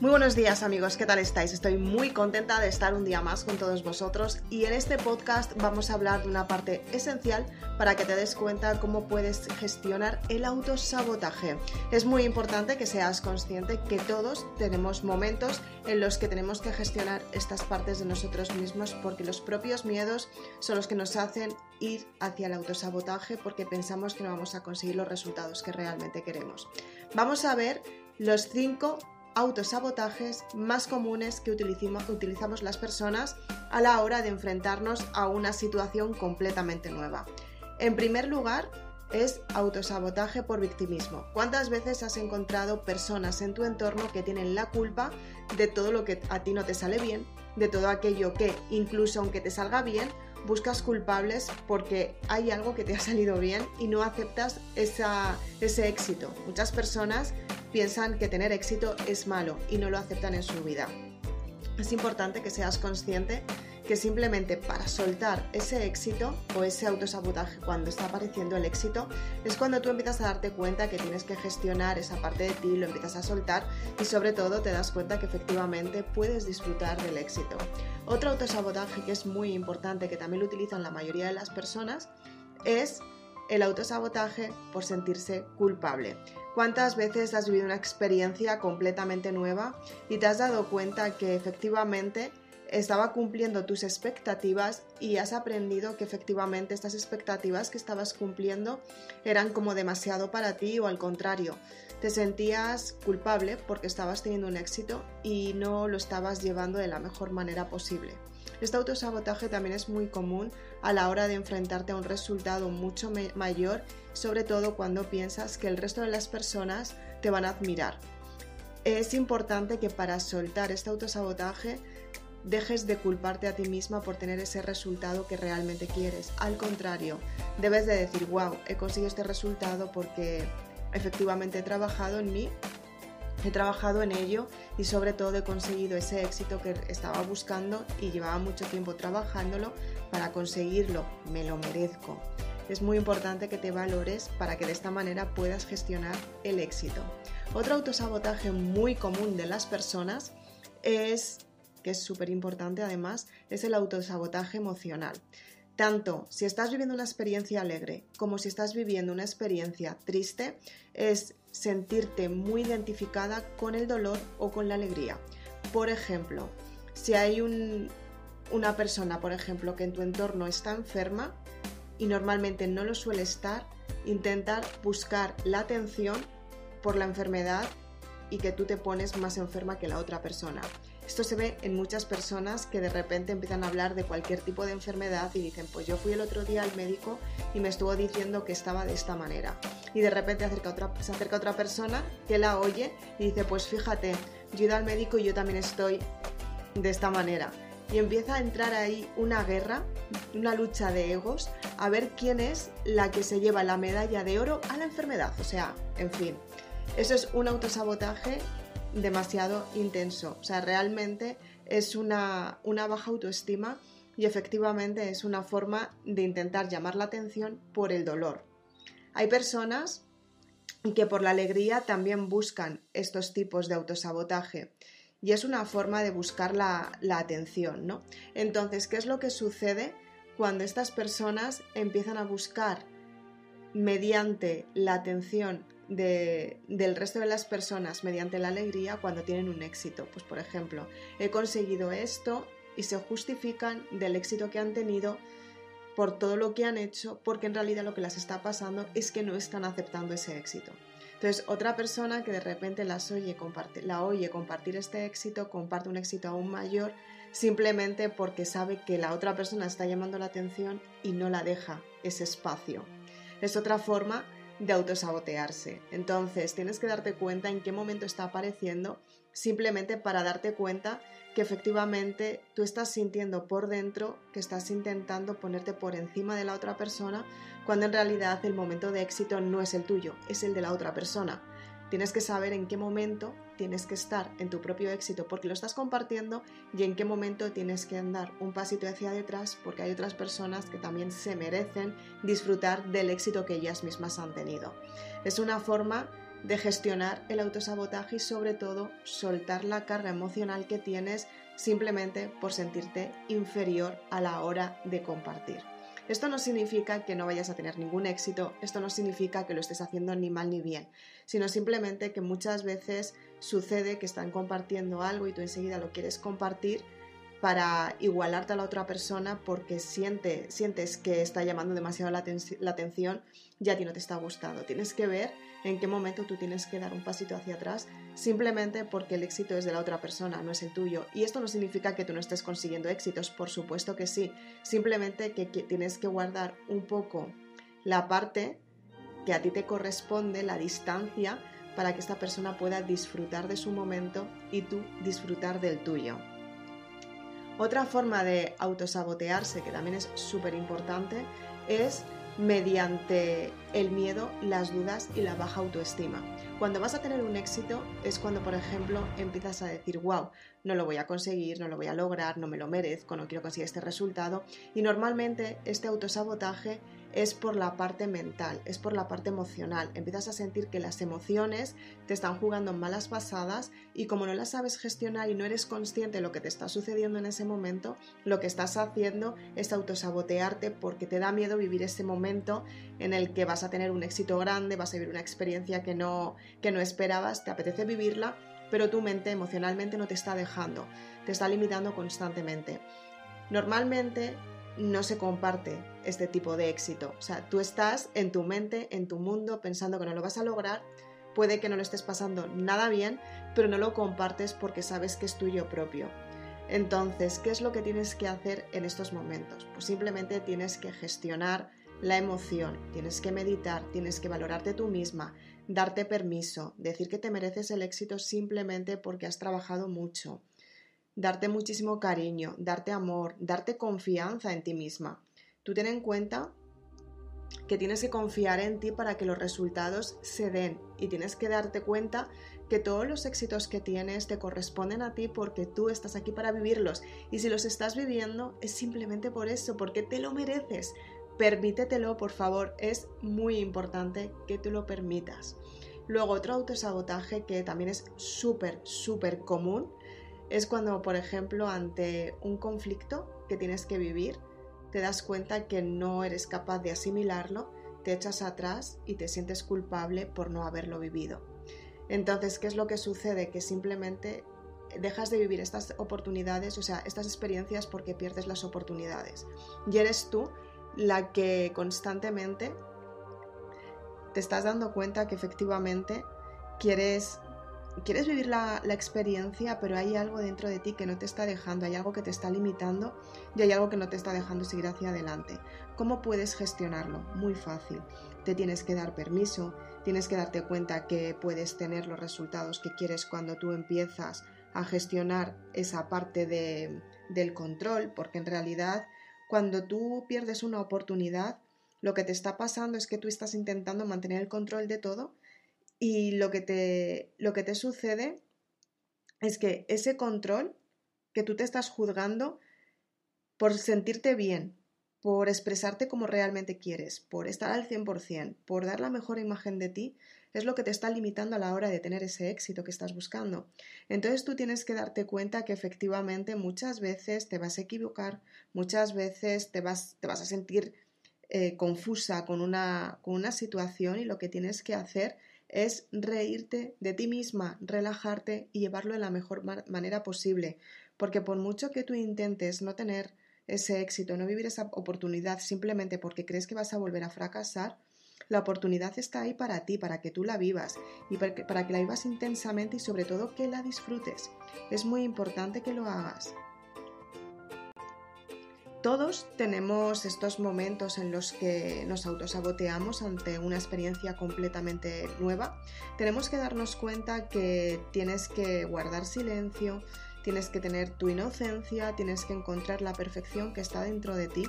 Muy buenos días amigos, ¿qué tal estáis? Estoy muy contenta de estar un día más con todos vosotros y en este podcast vamos a hablar de una parte esencial para que te des cuenta cómo puedes gestionar el autosabotaje. Es muy importante que seas consciente que todos tenemos momentos en los que tenemos que gestionar estas partes de nosotros mismos porque los propios miedos son los que nos hacen ir hacia el autosabotaje porque pensamos que no vamos a conseguir los resultados que realmente queremos. Vamos a ver los cinco autosabotajes más comunes que utilizamos las personas a la hora de enfrentarnos a una situación completamente nueva. En primer lugar, es autosabotaje por victimismo. ¿Cuántas veces has encontrado personas en tu entorno que tienen la culpa de todo lo que a ti no te sale bien, de todo aquello que, incluso aunque te salga bien, buscas culpables porque hay algo que te ha salido bien y no aceptas ese éxito? Muchas personas piensan que tener éxito es malo y no lo aceptan en su vida. Es importante que seas consciente que simplemente para soltar ese éxito o ese autosabotaje cuando está apareciendo el éxito es cuando tú empiezas a darte cuenta que tienes que gestionar esa parte de ti, lo empiezas a soltar y sobre todo te das cuenta que efectivamente puedes disfrutar del éxito. Otro autosabotaje que es muy importante, que también lo utilizan la mayoría de las personas, es el autosabotaje por sentirse culpable. ¿Cuántas veces has vivido una experiencia completamente nueva y te has dado cuenta que efectivamente estaba cumpliendo tus expectativas y has aprendido que efectivamente estas expectativas que estabas cumpliendo eran como demasiado para ti o al contrario, te sentías culpable porque estabas teniendo un éxito y no lo estabas llevando de la mejor manera posible. Este autosabotaje también es muy común a la hora de enfrentarte a un resultado mucho mayor, sobre todo cuando piensas que el resto de las personas te van a admirar. Es importante que para soltar este autosabotaje dejes de culparte a ti misma por tener ese resultado que realmente quieres. Al contrario, debes de decir, wow, he conseguido este resultado porque efectivamente he trabajado en mí He trabajado en ello y sobre todo he conseguido ese éxito que estaba buscando y llevaba mucho tiempo trabajándolo para conseguirlo. Me lo merezco. Es muy importante que te valores para que de esta manera puedas gestionar el éxito. Otro autosabotaje muy común de las personas es, que es súper importante además, es el autosabotaje emocional. Tanto si estás viviendo una experiencia alegre como si estás viviendo una experiencia triste, es sentirte muy identificada con el dolor o con la alegría. Por ejemplo, si hay una persona, por ejemplo, que en tu entorno está enferma y normalmente no lo suele estar, intentar buscar la atención por la enfermedad y que tú te pones más enferma que la otra persona. Esto se ve en muchas personas que de repente empiezan a hablar de cualquier tipo de enfermedad y dicen, pues yo fui el otro día al médico y me estuvo diciendo que estaba de esta manera. Y de repente acerca otra, se acerca otra persona que la oye y dice, pues fíjate, yo he al médico y yo también estoy de esta manera. Y empieza a entrar ahí una guerra, una lucha de egos, a ver quién es la que se lleva la medalla de oro a la enfermedad. O sea, en fin, eso es un autosabotaje demasiado intenso. O sea, realmente es una, una baja autoestima y efectivamente es una forma de intentar llamar la atención por el dolor. Hay personas que por la alegría también buscan estos tipos de autosabotaje y es una forma de buscar la, la, atención, ¿no? Entonces, ¿qué es lo que sucede cuando estas personas empiezan a buscar mediante la atención del resto de las personas mediante la alegría cuando tienen un éxito. Pues por ejemplo, he conseguido esto y se justifican del éxito que han tenido por todo lo que han hecho, porque en realidad lo que las está pasando es que no están aceptando ese éxito. Entonces, otra persona que de repente las oye, la oye compartir este éxito, comparte un éxito aún mayor, simplemente porque sabe que la otra persona está llamando la atención y no la deja ese espacio. Es otra forma de autosabotearse. Entonces, tienes que darte cuenta en qué momento está apareciendo, simplemente para darte cuenta que efectivamente tú estás sintiendo por dentro que estás intentando ponerte por encima de la otra persona, cuando en realidad el momento de éxito no es el tuyo, es el de la otra persona. Tienes que saber en qué momento tienes que estar en tu propio éxito porque lo estás compartiendo y en qué momento tienes que andar un pasito hacia detrás porque hay otras personas que también se merecen disfrutar del éxito que ellas mismas han tenido. Es una forma de gestionar el autosabotaje y sobre todo soltar la carga emocional que tienes simplemente por sentirte inferior a la hora de compartir. Esto no significa que no vayas a tener ningún éxito, esto no significa que lo estés haciendo ni mal ni bien, sino simplemente que muchas veces sucede que están compartiendo algo y tú enseguida lo quieres compartir para igualarte a la otra persona porque siente, sientes que está llamando demasiado la, atención y a ti no te está gustando. Tienes que ver en qué momento tú tienes que dar un pasito hacia atrás simplemente porque el éxito es de la otra persona, no es el tuyo. Y esto no significa que tú no estés consiguiendo éxitos, por supuesto que sí. Simplemente que tienes que guardar un poco la parte que a ti te corresponde, la distancia, para que esta persona pueda disfrutar de su momento y tú disfrutar del tuyo. Otra forma de autosabotearse, que también es súper importante, es mediante el miedo, las dudas y la baja autoestima. Cuando vas a tener un éxito es cuando, por ejemplo, empiezas a decir, wow, no lo voy a conseguir, no lo voy a lograr, no me lo merezco, no quiero conseguir este resultado. Y normalmente este autosabotaje es por la parte mental, es por la parte emocional. Empiezas a sentir que las emociones te están jugando malas pasadas y como no las sabes gestionar y no eres consciente de lo que te está sucediendo en ese momento, lo que estás haciendo es autosabotearte porque te da miedo vivir ese momento en el que vas a tener un éxito grande, vas a vivir una experiencia que no, que no esperabas, te apetece vivirla, pero tu mente emocionalmente no te está dejando, te está limitando constantemente. Normalmente no se comparte este tipo de éxito. O sea, tú estás en tu mente, en tu mundo, pensando que no lo vas a lograr, puede que no lo estés pasando nada bien, pero no lo compartes porque sabes que es tuyo propio. Entonces, ¿qué es lo que tienes que hacer en estos momentos? Pues simplemente tienes que gestionar la emoción, tienes que meditar, tienes que valorarte tú misma, darte permiso, decir que te mereces el éxito simplemente porque has trabajado mucho darte muchísimo cariño, darte amor, darte confianza en ti misma. Tú ten en cuenta que tienes que confiar en ti para que los resultados se den y tienes que darte cuenta que todos los éxitos que tienes te corresponden a ti porque tú estás aquí para vivirlos y si los estás viviendo es simplemente por eso, porque te lo mereces. Permítetelo, por favor, es muy importante que te lo permitas. Luego, otro autosabotaje que también es súper, súper común es cuando, por ejemplo, ante un conflicto que tienes que vivir, te das cuenta que no eres capaz de asimilarlo, te echas atrás y te sientes culpable por no haberlo vivido. Entonces, ¿qué es lo que sucede? Que simplemente dejas de vivir estas oportunidades, o sea, estas experiencias porque pierdes las oportunidades. Y eres tú la que constantemente te estás dando cuenta que efectivamente quieres quieres vivir la, experiencia, pero hay algo dentro de ti que no te está dejando, hay algo que te está limitando y hay algo que no te está dejando seguir hacia adelante. ¿Cómo puedes gestionarlo? Muy fácil. Te tienes que dar permiso, tienes que darte cuenta que puedes tener los resultados que quieres cuando tú empiezas a gestionar esa parte del control, porque en realidad cuando tú pierdes una oportunidad, lo que te está pasando es que tú estás intentando mantener el control de todo y lo que te, lo que te sucede es que ese control que tú te estás juzgando por sentirte bien, por expresarte como realmente quieres, por estar al 100%, por dar la mejor imagen de ti, es lo que te está limitando a la hora de tener ese éxito que estás buscando. Entonces tú tienes que darte cuenta que efectivamente muchas veces te vas a equivocar, muchas veces te vas, te vas a sentir eh, confusa con una, con una situación y lo que tienes que hacer es reírte de ti misma, relajarte y llevarlo de la mejor manera posible, porque por mucho que tú intentes no tener ese éxito, no vivir esa oportunidad simplemente porque crees que vas a volver a fracasar, la oportunidad está ahí para ti, para que tú la vivas y para que, para que la vivas intensamente y sobre todo que la disfrutes. Es muy importante que lo hagas. Todos tenemos estos momentos en los que nos autosaboteamos ante una experiencia completamente nueva. Tenemos que darnos cuenta que tienes que guardar silencio, tienes que tener tu inocencia, tienes que encontrar la perfección que está dentro de ti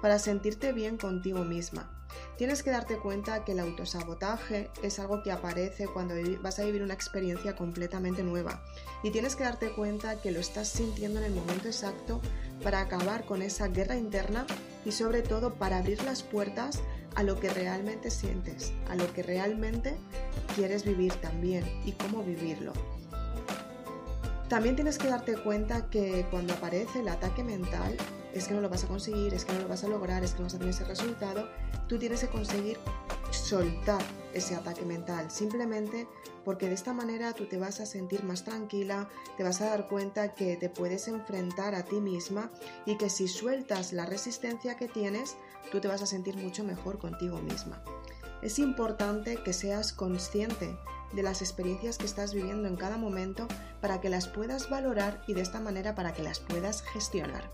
para sentirte bien contigo misma. Tienes que darte cuenta que el autosabotaje es algo que aparece cuando vas a vivir una experiencia completamente nueva y tienes que darte cuenta que lo estás sintiendo en el momento exacto para acabar con esa guerra interna y sobre todo para abrir las puertas a lo que realmente sientes, a lo que realmente quieres vivir también y cómo vivirlo. También tienes que darte cuenta que cuando aparece el ataque mental, es que no lo vas a conseguir, es que no lo vas a lograr, es que no vas a tener ese resultado, tú tienes que conseguir soltar ese ataque mental, simplemente porque de esta manera tú te vas a sentir más tranquila, te vas a dar cuenta que te puedes enfrentar a ti misma y que si sueltas la resistencia que tienes, tú te vas a sentir mucho mejor contigo misma. Es importante que seas consciente de las experiencias que estás viviendo en cada momento para que las puedas valorar y de esta manera para que las puedas gestionar.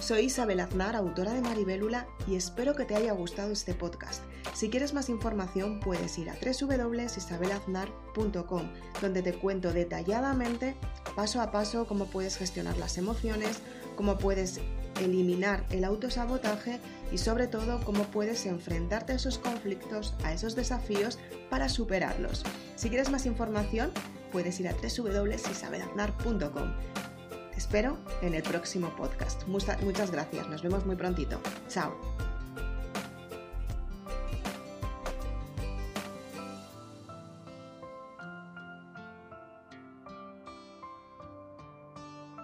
Soy Isabel Aznar, autora de Maribélula, y espero que te haya gustado este podcast. Si quieres más información puedes ir a www.isabelaznar.com, donde te cuento detalladamente, paso a paso, cómo puedes gestionar las emociones, cómo puedes eliminar el autosabotaje y sobre todo cómo puedes enfrentarte a esos conflictos, a esos desafíos para superarlos. Si quieres más información, puedes ir a www.isabelaznar.com. Te espero en el próximo podcast. Muchas gracias, nos vemos muy prontito. Chao.